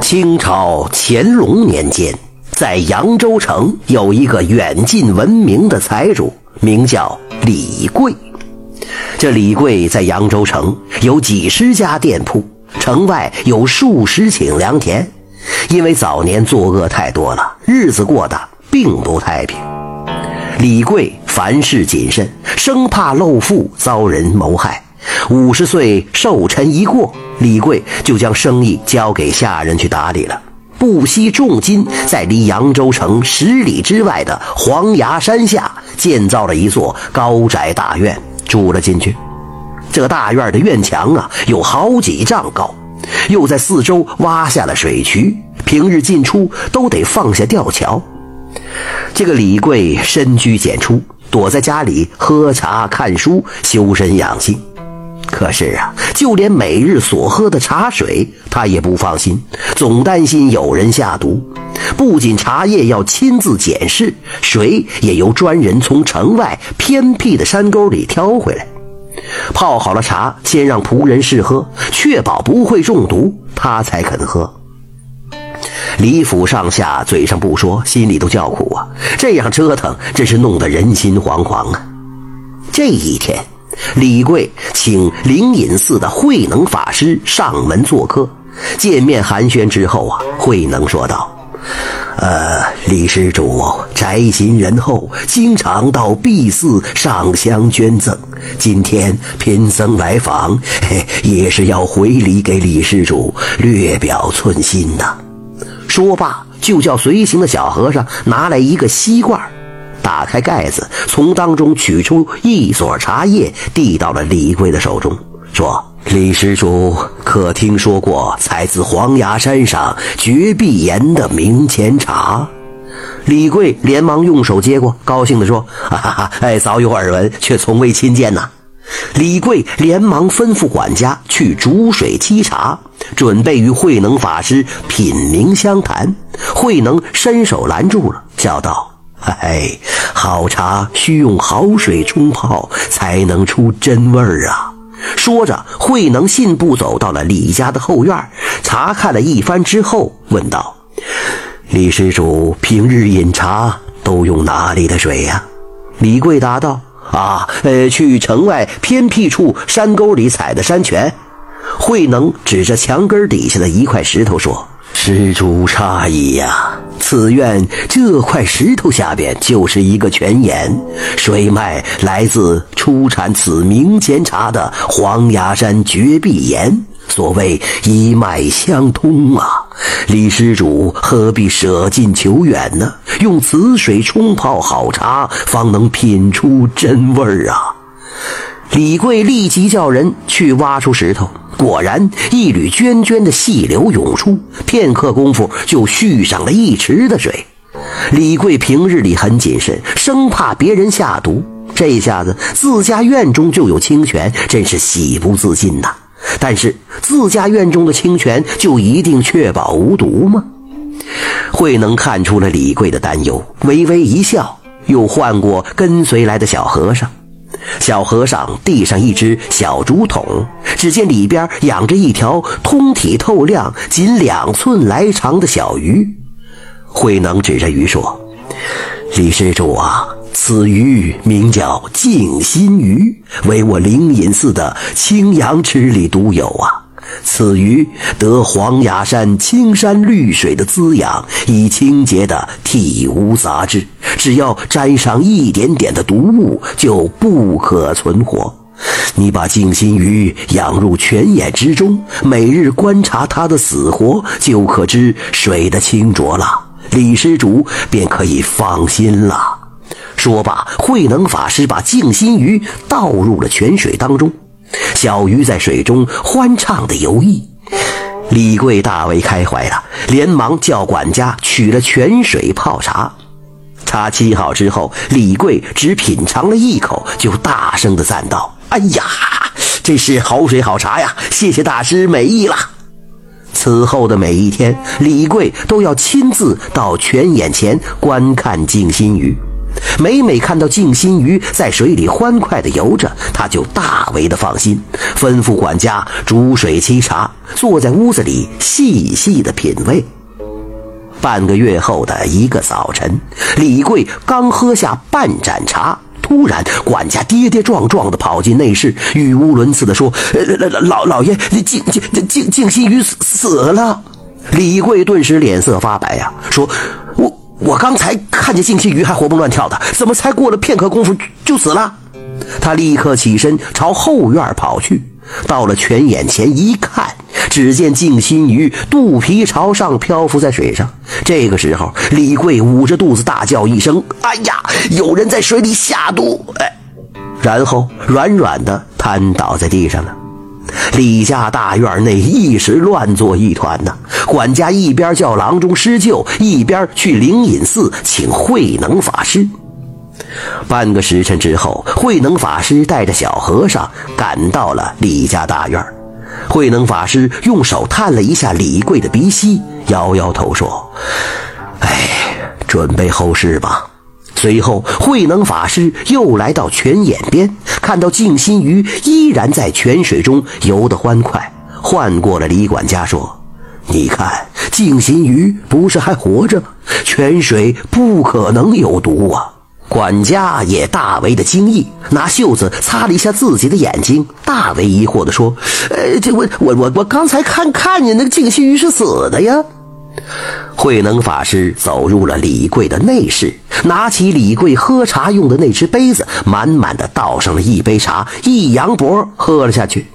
清朝乾隆年间，在扬州城有一个远近闻名的财主，名叫李贵。这李贵在扬州城有几十家店铺，城外有数十顷良田。因为早年作恶太多了，日子过得并不太平。李贵凡事谨慎，生怕漏富遭人谋害。五十岁寿辰一过，李贵就将生意交给下人去打理了，不惜重金在离扬州城十里之外的黄崖山下建造了一座高宅大院，住了进去。这大院的院墙啊有好几丈高，又在四周挖下了水渠，平日进出都得放下吊桥。这个李贵深居简出，躲在家里喝茶看书，修身养性。可是啊，就连每日所喝的茶水，他也不放心，总担心有人下毒。不仅茶叶要亲自检视，水也由专人从城外偏僻的山沟里挑回来。泡好了茶，先让仆人试喝，确保不会中毒，他才肯喝。李府上下嘴上不说，心里都叫苦啊！这样折腾，真是弄得人心惶惶啊！这一天。李贵请灵隐寺的慧能法师上门做客，见面寒暄之后啊，慧能说道：“呃，李施主宅心仁厚，经常到敝寺上香捐赠。今天贫僧来访，嘿，也是要回礼给李施主，略表寸心呐。”说罢，就叫随行的小和尚拿来一个锡罐。打开盖子，从当中取出一撮茶叶，递到了李贵的手中，说：“李施主可听说过采自黄崖山上绝壁岩的明前茶？”李贵连忙用手接过，高兴地说：“哈哈，哎，早有耳闻，却从未亲见呐。”李贵连忙吩咐管家去煮水沏茶，准备与慧能法师品茗相谈。慧能伸手拦住了，笑道。哎，好茶需用好水冲泡，才能出真味儿啊！说着，慧能信步走到了李家的后院，查看了一番之后，问道：“李施主平日饮茶都用哪里的水呀？”李贵答道：“啊，呃，去城外偏僻处山沟里采的山泉。”慧能指着墙根底下的一块石头说：“施主诧异呀。”此院这块石头下边就是一个泉眼，水脉来自出产此明前茶的黄崖山绝壁岩。所谓一脉相通啊！李施主何必舍近求远呢？用此水冲泡好茶，方能品出真味儿啊！李贵立即叫人去挖出石头。果然，一缕涓涓的细流涌出，片刻功夫就蓄上了一池的水。李贵平日里很谨慎，生怕别人下毒，这下子自家院中就有清泉，真是喜不自禁呐。但是自家院中的清泉就一定确保无毒吗？慧能看出了李贵的担忧，微微一笑，又唤过跟随来的小和尚。小和尚递上一只小竹筒，只见里边养着一条通体透亮、仅两寸来长的小鱼。慧能指着鱼说：“李施主啊，此鱼名叫静心鱼，为我灵隐寺的青阳池里独有啊。”此鱼得黄崖山青山绿水的滋养，以清洁的体无杂质，只要沾上一点点的毒物，就不可存活。你把静心鱼养入泉眼之中，每日观察它的死活，就可知水的清浊了。李施主便可以放心了。说罢，慧能法师把静心鱼倒入了泉水当中。小鱼在水中欢畅地游弋，李贵大为开怀了，连忙叫管家取了泉水泡茶。茶沏好之后，李贵只品尝了一口，就大声地赞道：“哎呀，这是好水好茶呀！谢谢大师美意了。”此后的每一天，李贵都要亲自到泉眼前观看静心鱼。每每看到静心鱼在水里欢快地游着，他就大为的放心，吩咐管家煮水沏茶，坐在屋子里细细的品味。半个月后的一个早晨，李贵刚喝下半盏茶，突然管家跌跌撞撞地跑进内室，语无伦次地说：“老老老爷，静静静静心鱼死死了。”李贵顿时脸色发白呀，说：“我刚才看见静心鱼还活蹦乱跳的，怎么才过了片刻功夫就死了？”他立刻起身朝后院跑去，到了泉眼前一看。只见静心鱼肚皮朝上漂浮在水上。这个时候，李贵捂着肚子大叫一声：“哎呀，有人在水里下毒！”哎，然后软软的瘫倒在地上了。李家大院内一时乱作一团呐。管家一边叫郎中施救，一边去灵隐寺请慧能法师。半个时辰之后，慧能法师带着小和尚赶到了李家大院。慧能法师用手探了一下李贵的鼻息，摇摇头说：“哎，准备后事吧。”随后，慧能法师又来到泉眼边，看到静心鱼依然在泉水中游得欢快，唤过了李管家说：“你看，静心鱼不是还活着吗？泉水不可能有毒啊。”管家也大为的惊异，拿袖子擦了一下自己的眼睛，大为疑惑地说：“呃，这我我我我刚才看看见那个静心鱼是死的呀。”慧能法师走入了李贵的内室，拿起李贵喝茶用的那只杯子，满满的倒上了一杯茶，一扬脖喝了下去。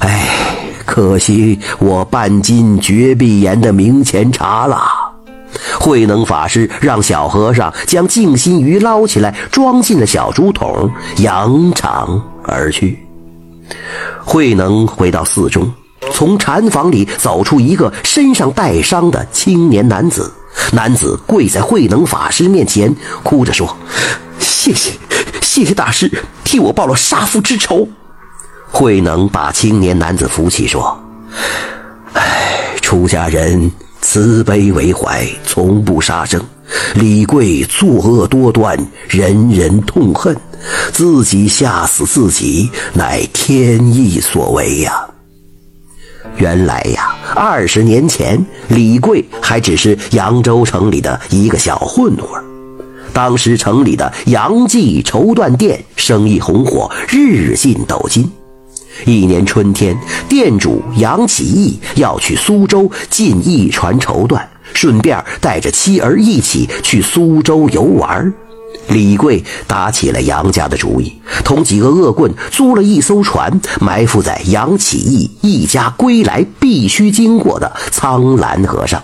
哎，可惜我半斤绝壁岩的明前茶了。慧能法师让小和尚将静心鱼捞起来，装进了小竹筒，扬长而去。慧能回到寺中，从禅房里走出一个身上带伤的青年男子。男子跪在慧能法师面前，哭着说：“谢谢，谢谢大师替我报了杀父之仇。”慧能把青年男子扶起，说：“哎，出家人。”慈悲为怀，从不杀生。李贵作恶多端，人人痛恨，自己吓死自己，乃天意所为呀。原来呀，二十年前，李贵还只是扬州城里的一个小混混。当时城里的杨记绸缎店生意红火，日进斗金。一年春天，店主杨启义要去苏州进一船绸缎，顺便带着妻儿一起去苏州游玩。李贵打起了杨家的主意，同几个恶棍租了一艘船，埋伏在杨启义一家归来必须经过的苍兰河上。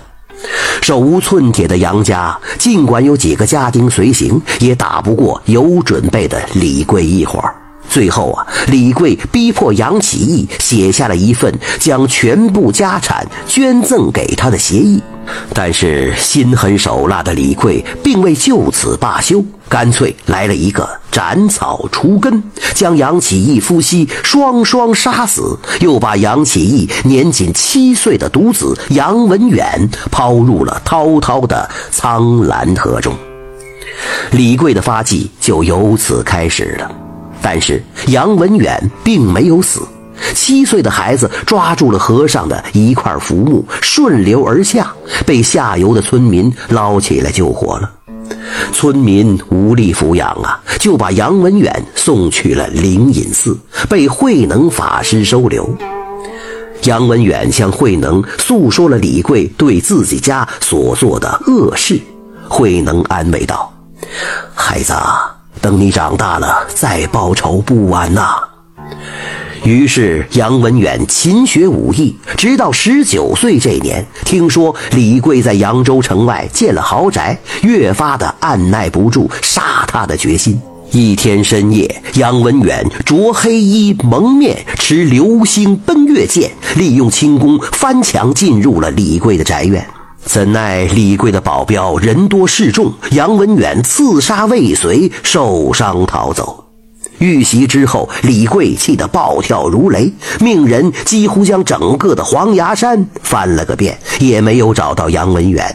手无寸铁的杨家，尽管有几个家丁随行，也打不过有准备的李贵一伙。最后啊，李贵逼迫杨启义写下了一份将全部家产捐赠给他的协议，但是心狠手辣的李贵并未就此罢休，干脆来了一个斩草除根，将杨启义夫妻双双杀死，又把杨启义年仅七岁的独子杨文远抛入了滔滔的苍兰河中，李贵的发迹就由此开始了。但是杨文远并没有死，七岁的孩子抓住了河上的一块浮木，顺流而下，被下游的村民捞起来救活了。村民无力抚养啊，就把杨文远送去了灵隐寺，被慧能法师收留。杨文远向慧能诉说了李贵对自己家所做的恶事，慧能安慰道：“孩子。”等你长大了再报仇不晚呐。于是杨文远勤学武艺，直到十九岁这年，听说李贵在扬州城外建了豪宅，越发的按耐不住杀他的决心。一天深夜，杨文远着黑衣蒙面，持流星奔月剑，利用轻功翻墙进入了李贵的宅院。怎奈李贵的保镖人多势众，杨文远刺杀未遂，受伤逃走。遇袭之后，李贵气得暴跳如雷，命人几乎将整个的黄崖山翻了个遍，也没有找到杨文远。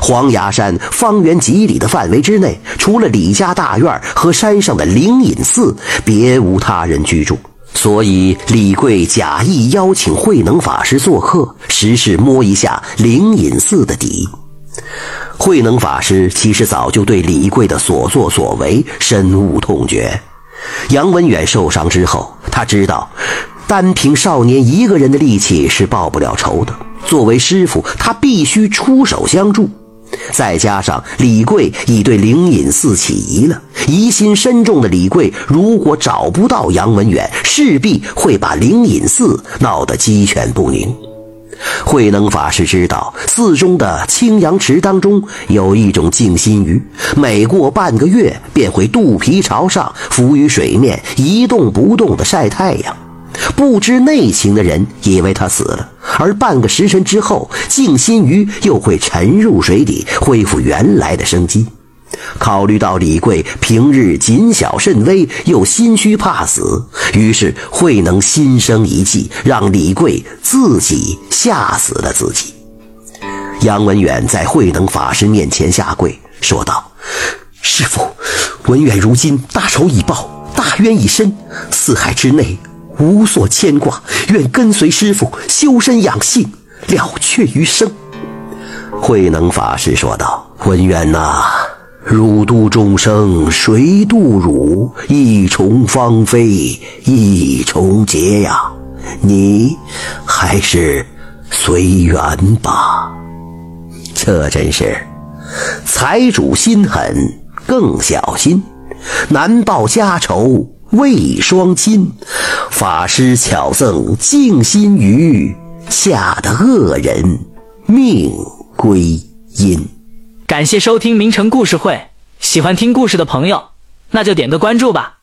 黄崖山方圆几里的范围之内，除了李家大院和山上的灵隐寺，别无他人居住。所以李贵假意邀请慧能法师做客，实是摸一下灵隐寺的底。慧能法师其实早就对李贵的所作所为深恶痛绝。杨文远受伤之后，他知道，单凭少年一个人的力气是报不了仇的。作为师傅，他必须出手相助。再加上李贵已对灵隐寺起疑了，疑心深重的李贵，如果找不到杨文远，势必会把灵隐寺闹得鸡犬不宁。慧能法师知道，寺中的青阳池当中有一种静心鱼，每过半个月便会肚皮朝上浮于水面，一动不动地晒太阳。不知内情的人以为他死了，而半个时辰之后，静心鱼又会沉入水底，恢复原来的生机。考虑到李贵平日谨小慎微，又心虚怕死，于是慧能心生一计，让李贵自己吓死了自己。杨文远在慧能法师面前下跪，说道：“师傅，文远如今大仇已报，大冤已伸，四海之内。”无所牵挂，愿跟随师傅修身养性，了却余生。慧能法师说道：“文远呐，汝度众生，谁度汝？一重芳菲，一重劫呀！你还是随缘吧。这真是财主心狠，更小心，难报家仇。”为双亲，法师巧赠静心鱼，吓得恶人命归阴。感谢收听名城故事会，喜欢听故事的朋友，那就点个关注吧。